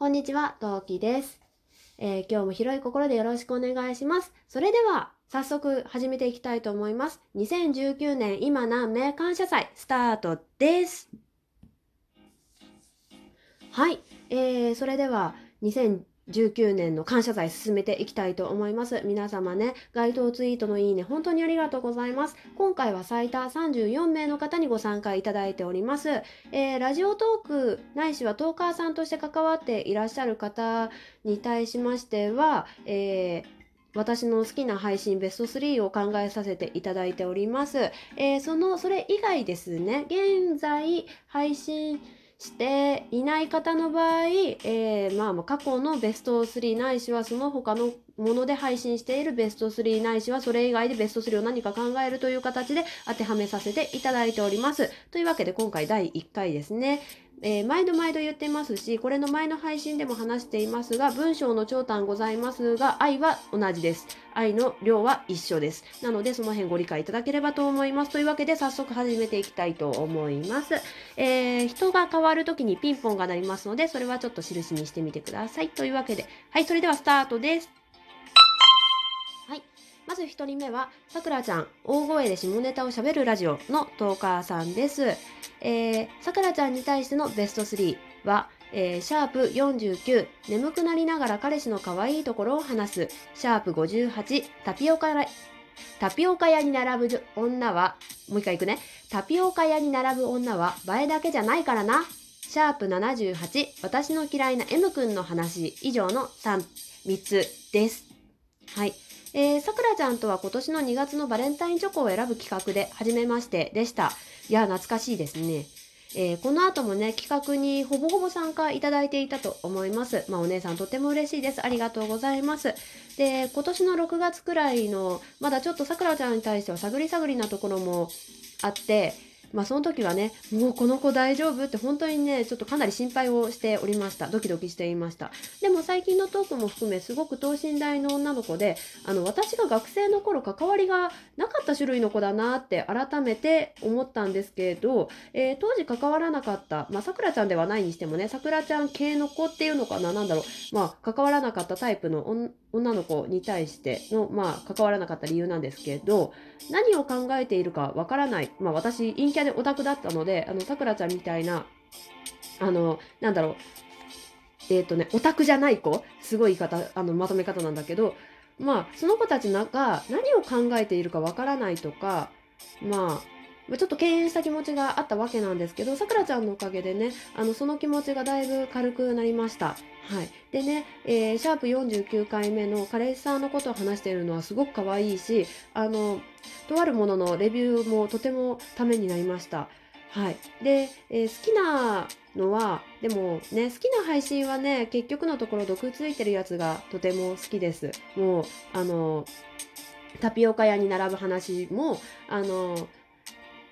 こんにちは、トウキです、えー今日も広い心でよろしくお願いします。それでは、早速始めていきたいと思います。2019年今何名感謝祭スタートです。はい、えー、それでは19年の感謝祭進めていきたいと思います。皆様ね、該当ツイートのいいね、本当にありがとうございます。今回は最多34名の方にご参加いただいております。えーラジオトークないしはトーカーさんとして関わっていらっしゃる方に対しましては、えー私の好きな配信ベスト3を考えさせていただいております。えーその、それ以外ですね、現在配信していない方の場合、えーまあまあ過去のベスト3ないしはその他のもので配信しているベスト3ないしはそれ以外でベスト3を何か考えるという形で当てはめさせていただいております。というわけで今回第1回ですね。えー毎度毎度言ってますし、これの前の配信でも話していますが、文章の長短ございますが、愛は同じです。愛の量は一緒です。なので、その辺ご理解いただければと思います。というわけで、早速始めていきたいと思います。えー人が変わるときにピンポンが鳴りますので、それはちょっと印にしてみてください。というわけで、はい、それではスタートです。まず一人目は、さくらちゃん、大声で下ネタを喋るラジオのトーカーさんです。えー、さくらちゃんに対してのベスト3は、えーシャープ49、眠くなりながら彼氏の可愛いところを話す。シャープ58、タピオカタピオカ屋に並ぶ女は、もう一回いくね。タピオカ屋に並ぶ女は映えだけじゃないからな。シャープ78、私の嫌いな M 君の話。以上の3、3つです。はい。えー、さくらちゃんとは今年の2月のバレンタインチョコを選ぶ企画で初めましてでした。いや、懐かしいですね。えーこの後もね、企画にほぼほぼ参加いただいていたと思います。まあ、お姉さんとても嬉しいです。ありがとうございます。で、今年の6月くらいの、まだちょっとさくらちゃんに対しては探り探りなところもあって、まあその時はね、もうこの子大丈夫？って本当にね、ちょっとかなり心配をしておりました。ドキドキしていました。でも最近のトークも含めすごく等身大の女の子で、あの、私が学生の頃関わりがなかった種類の子だなって改めて思ったんですけど、えー当時関わらなかった、まあさくらちゃんではないにしてもね、さくらちゃん系の子っていうのかな、なんだろう、まあ関わらなかったタイプの女女の子に対しての、まあ関わらなかった理由なんですけど、何を考えているかわからない。まあ私、陰キャでオタクだったので、あの、さくらちゃんみたいな、あの、なんだろう、えっ、とね、オタクじゃない子すごい言い方、あの、まとめ方なんだけど、まあ、その子たちが何を考えているかわからないとか、まあちょっと敬遠した気持ちがあったわけなんですけど、さくらちゃんのおかげでね、あの、その気持ちがだいぶ軽くなりました。はい。でね、えーシャープ49回目の彼氏さんのことを話しているのはすごく可愛いし、あの、とあるもののレビューもとてもためになりました。はい。で、えー好きなのは、でもね、好きな配信はね、結局のところ毒ついてるやつがとても好きです。もう、あの、タピオカ屋に並ぶ話も、あの、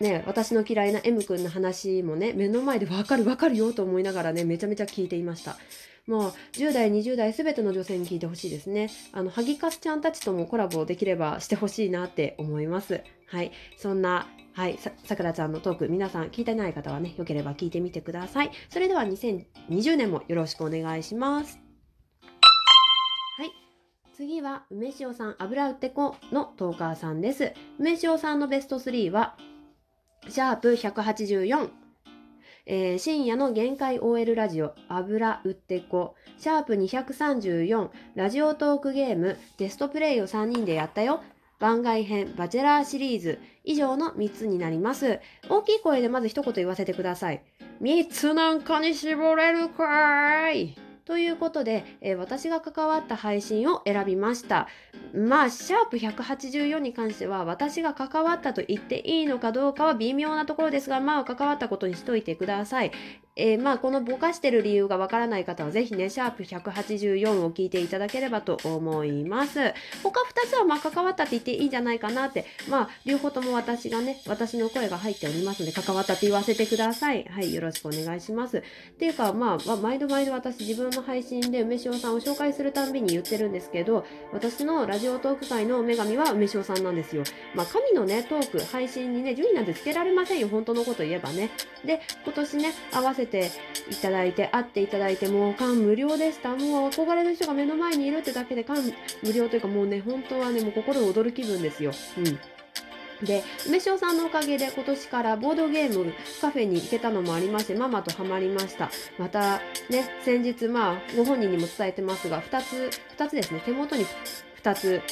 ね、私の嫌いな M 君の話もね、目の前でわかるわかるよと思いながらね、めちゃめちゃ聞いていました。もう、10代、20代すべての女性に聞いてほしいですね。あの、ハギカスちゃんたちともコラボできればしてほしいなって思います。はい。そんな、はい、さくらちゃんのトーク、皆さん聞いてない方はね、よければ聞いてみてください。それでは2020年もよろしくお願いします。はい。次は、梅塩さん、油売ってこのトーカーさんです。梅塩さんのベスト3は、シャープ184、えー深夜の限界 OL ラジオ、油売ってこ、シャープ234、ラジオトークゲーム、テストプレイを3人でやったよ。番外編、バチェラーシリーズ、以上の3つになります。大きい声でまず一言言わせてください。3つなんかに絞れるかーい。ということで、えー私が関わった配信を選びました。まあ、シャープ184に関しては、私が関わったと言っていいのかどうかは微妙なところですが、まあ、関わったことにしといてください。えーまあ、このぼかしてる理由がわからない方は、ぜひね、シャープ184を聞いていただければと思います。他2つは、まあ、関わったって言っていいんじゃないかなって、まあ、両方とも私がね、私の声が入っておりますので、関わったって言わせてください。はい、よろしくお願いします。っていうか、まあ、まあ毎度毎度私自分の配信で梅塩さんを紹介するたんびに言ってるんですけど、私のラジオトーク界の女神は梅塩さんなんですよ。まあ、神のね、トーク、配信にね、順位なんてつけられませんよ。本当のこと言えばね。で、今年ね、合わせてていただいて会っていただいてもう感無量でしたもう憧れの人が目の前にいるってだけで感無量というかもうね本当はねもう心躍る気分ですよ。うん。で梅塩さんのおかげで今年からボードゲームカフェに行けたのもありましてママとハマりました。またね先日まあご本人にも伝えてますが2つ2つですね。手元に2つ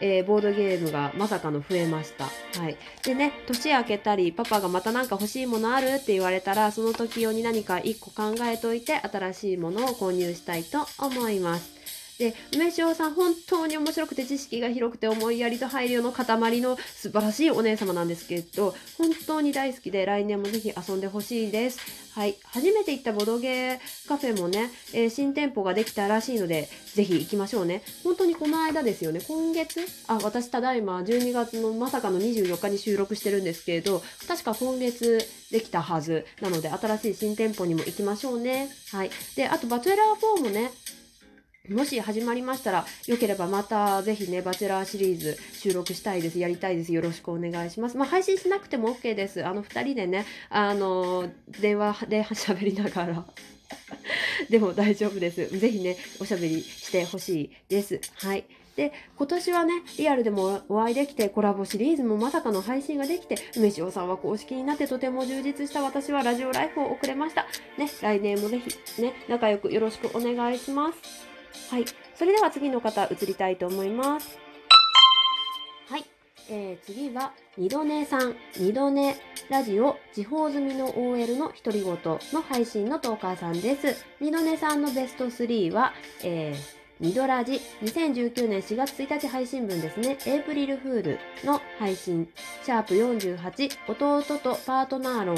えー、ボードゲームがまさかの増えました。はい。でね、年明けたり、パパがまた何か欲しいものあるって言われたら、その時用に何か一個考えといて、新しいものを購入したいと思います。で梅塩さん本当に面白くて知識が広くて思いやりと配慮の塊の素晴らしいお姉様なんですけど本当に大好きで来年もぜひ遊んでほしいです。はい。初めて行ったボドゲカフェもね、えー、新店舗ができたらしいのでぜひ行きましょうね。本当にこの間ですよね。今月あ私ただいま12月のまさかの24日に収録してるんですけれど確か今月できたはずなので新しい新店舗にも行きましょうね。はい。であとバチェラー4もねもし始まりましたら、よければまたぜひね、バチェラーシリーズ収録したいです。やりたいです。よろしくお願いします。まあ、配信しなくても OK です。あの、二人でね、あの、電話で喋りながら でも大丈夫です。ぜひね、おしゃべりしてほしいです。はい。で、今年はね、リアルでもお会いできて、コラボシリーズもまさかの配信ができて、梅塩さんは公式になってとても充実した私はラジオライフを送れました。ね、来年もぜひね、仲良くよろしくお願いします。はい。それでは次の方、移りたいと思います。はい。えー、次は、二度寝さん、二度寝ラジオ、地方済みの OL の独り言の配信のトーカーさんです。二度寝さんのベスト3は、えー、ニドラジ2019年4月1日配信分ですね。エイプリルフールの配信。シャープ48弟とパートナー論。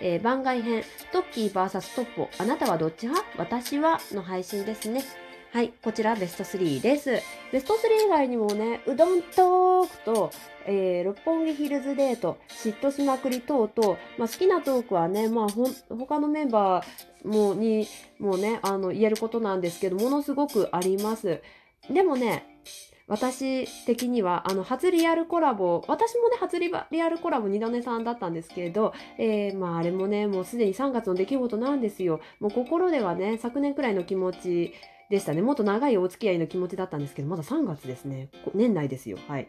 えー、番外編トッキー VS トッポあなたはどっち派？私はの配信ですね。はい、こちらベスト3です。ベスト3以外にもね、うどんトークと、えー、六本木ヒルズデート、嫉妬しまくり等々、まあ、好きなトークはね、まあ、ほ他のメンバーもにもね、あの、言えることなんですけど、ものすごくあります。でもね、私的には、あの、初リアルコラボ、私もね、初リアルコラボ二度寝さんだったんですけれど、えー、まあ、あれもね、もうすでに3月の出来事なんですよ。もう心ではね、昨年くらいの気持ち、でしたね。もっと長いお付き合いの気持ちだったんですけど、まだ3月ですね。年内ですよ。はい。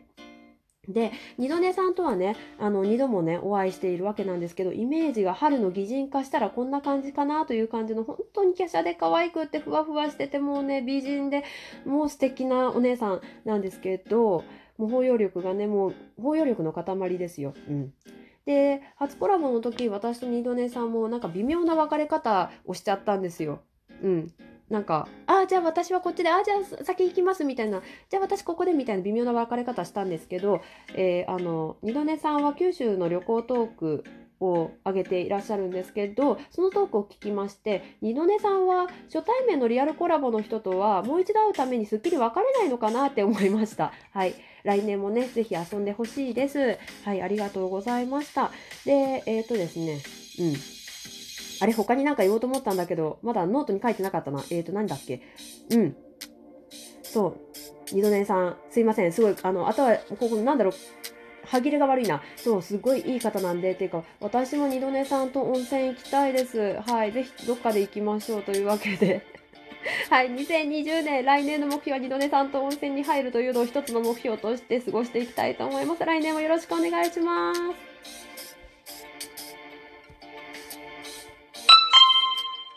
で、二度寝さんとはね、あの、二度もね、お会いしているわけなんですけど、イメージが春の擬人化したらこんな感じかなという感じの、本当に華奢で可愛くってふわふわしてて、もうね、美人で、もう素敵なお姉さんなんですけど、もう包容力がね、もう包容力の塊ですよ。うん。で、初コラボの時、私と二度寝さんもなんか微妙な別れ方をしちゃったんですよ。うん。なんか、ああ、じゃあ私はこっちで、ああ、じゃあ先行きますみたいな、じゃあ私ここでみたいな微妙な別れ方したんですけど、えー、あの、二度寝さんは九州の旅行トークを上げていらっしゃるんですけど、そのトークを聞きまして、二度寝さんは初対面のリアルコラボの人とはもう一度会うためにすっきり別れないのかなって思いました。はい。来年もね、ぜひ遊んでほしいです。はい、ありがとうございました。で、えっ、ー、とですね、うん。あれ、他になんか言おうと思ったんだけど、まだノートに書いてなかったな。えーと、何だっけ？うん。そう。二度寝さん、すいません。すごい、あの、あとは、ここ、なんだろう。歯切れが悪いな。そう、すごいいい方なんで、ていうか、私も二度寝さんと温泉行きたいです。はい。ぜひ、どっかで行きましょうというわけで。はい。2020年、来年の目標は二度寝さんと温泉に入るというのを一つの目標として過ごしていきたいと思います。来年もよろしくお願いします。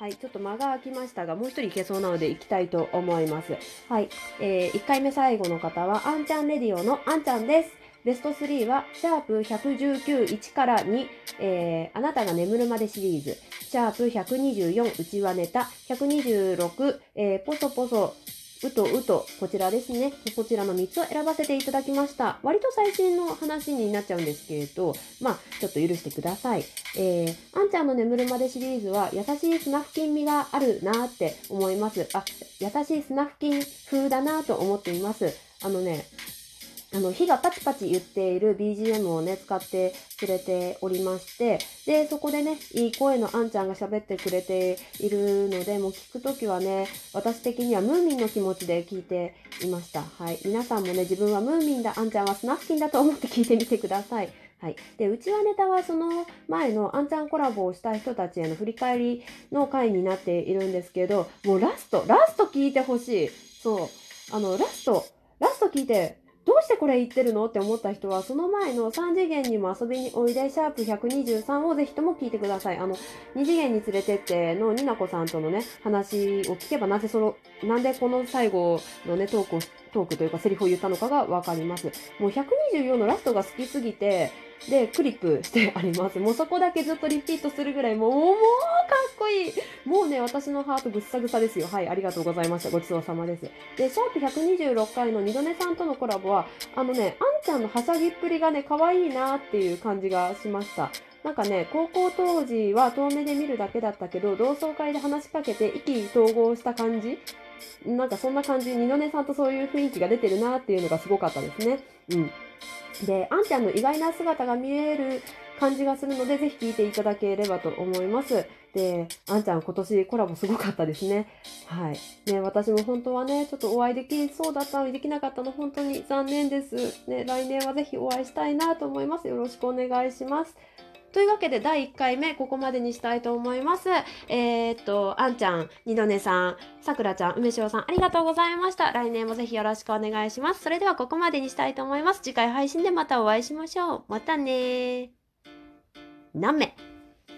はい、ちょっと間が空きましたが、もう一人いけそうなので行きたいと思います。はい、えー、1回目最後の方は、あんちゃんレディオのあんちゃんです。ベスト3は、シャープ119、1から2、えー、あなたが眠るまでシリーズ、シャープ124、うちわネタ、126、えー、ポソポソ、うとうと、こちらですね。こちらの3つを選ばせていただきました。割と最新の話になっちゃうんですけれど、まあ、ちょっと許してください。えー、あんちゃんの眠るまでシリーズは、優しいスナフキン味があるなって思います。あ、優しいスナフキン風だなと思っています。あのね、あの、火がパチパチ言っている BGM をね、使ってくれておりまして、で、そこでね、いい声のあんちゃんが喋ってくれているので、もう聞くときはね、私的にはムーミンの気持ちで聞いていました。はい。皆さんもね、自分はムーミンだ、あんちゃんはスナフキンだと思って聞いてみてください。はい、でうちはネタはその前のあんちゃんコラボをした人たちへの振り返りの回になっているんですけどもうラストラスト聞いてほしいそうあのラストラスト聞いてどうしてこれ言ってるのって思った人はその前の3次元にも遊びにおいでシャープ123をぜひとも聞いてください。あの2次元に連れてってのになこさんとのね話を聞けばなぜそのなんでこの最後のねトークをトークというかセリフを言ったのかがわかりますもう124のラストが好きすぎてで、クリップしてあります。もうそこだけずっとリピートするぐらい、もう、もうかっこいい。もうね、私のハートぐっさぐさですよ。はい、ありがとうございました。ごちそうさまです。で、シャープ126回の二度寝さんとのコラボは、あのね、あんちゃんのはしゃぎっぷりがね、可愛いなっていう感じがしました。なんかね、高校当時は遠目で見るだけだったけど、同窓会で話しかけて意気投合した感じなんかそんな感じ、二度寝さんとそういう雰囲気が出てるなっていうのがすごかったですね。うん。で、あんちゃんの意外な姿が見える感じがするので、ぜひ聞いていただければと思います。で、あんちゃん今年コラボすごかったですね。はい。ね、私も本当はね、ちょっとお会いできそうだったのにできなかったの本当に残念です。ね、来年はぜひお会いしたいなと思います。よろしくお願いします。というわけで第1回目ここまでにしたいと思います。えー、っと、あんちゃん、二度寝さん、さくらちゃん、梅塩さん、ありがとうございました。来年もぜひよろしくお願いします。それではここまでにしたいと思います。次回配信でまたお会いしましょう。またね。なめ。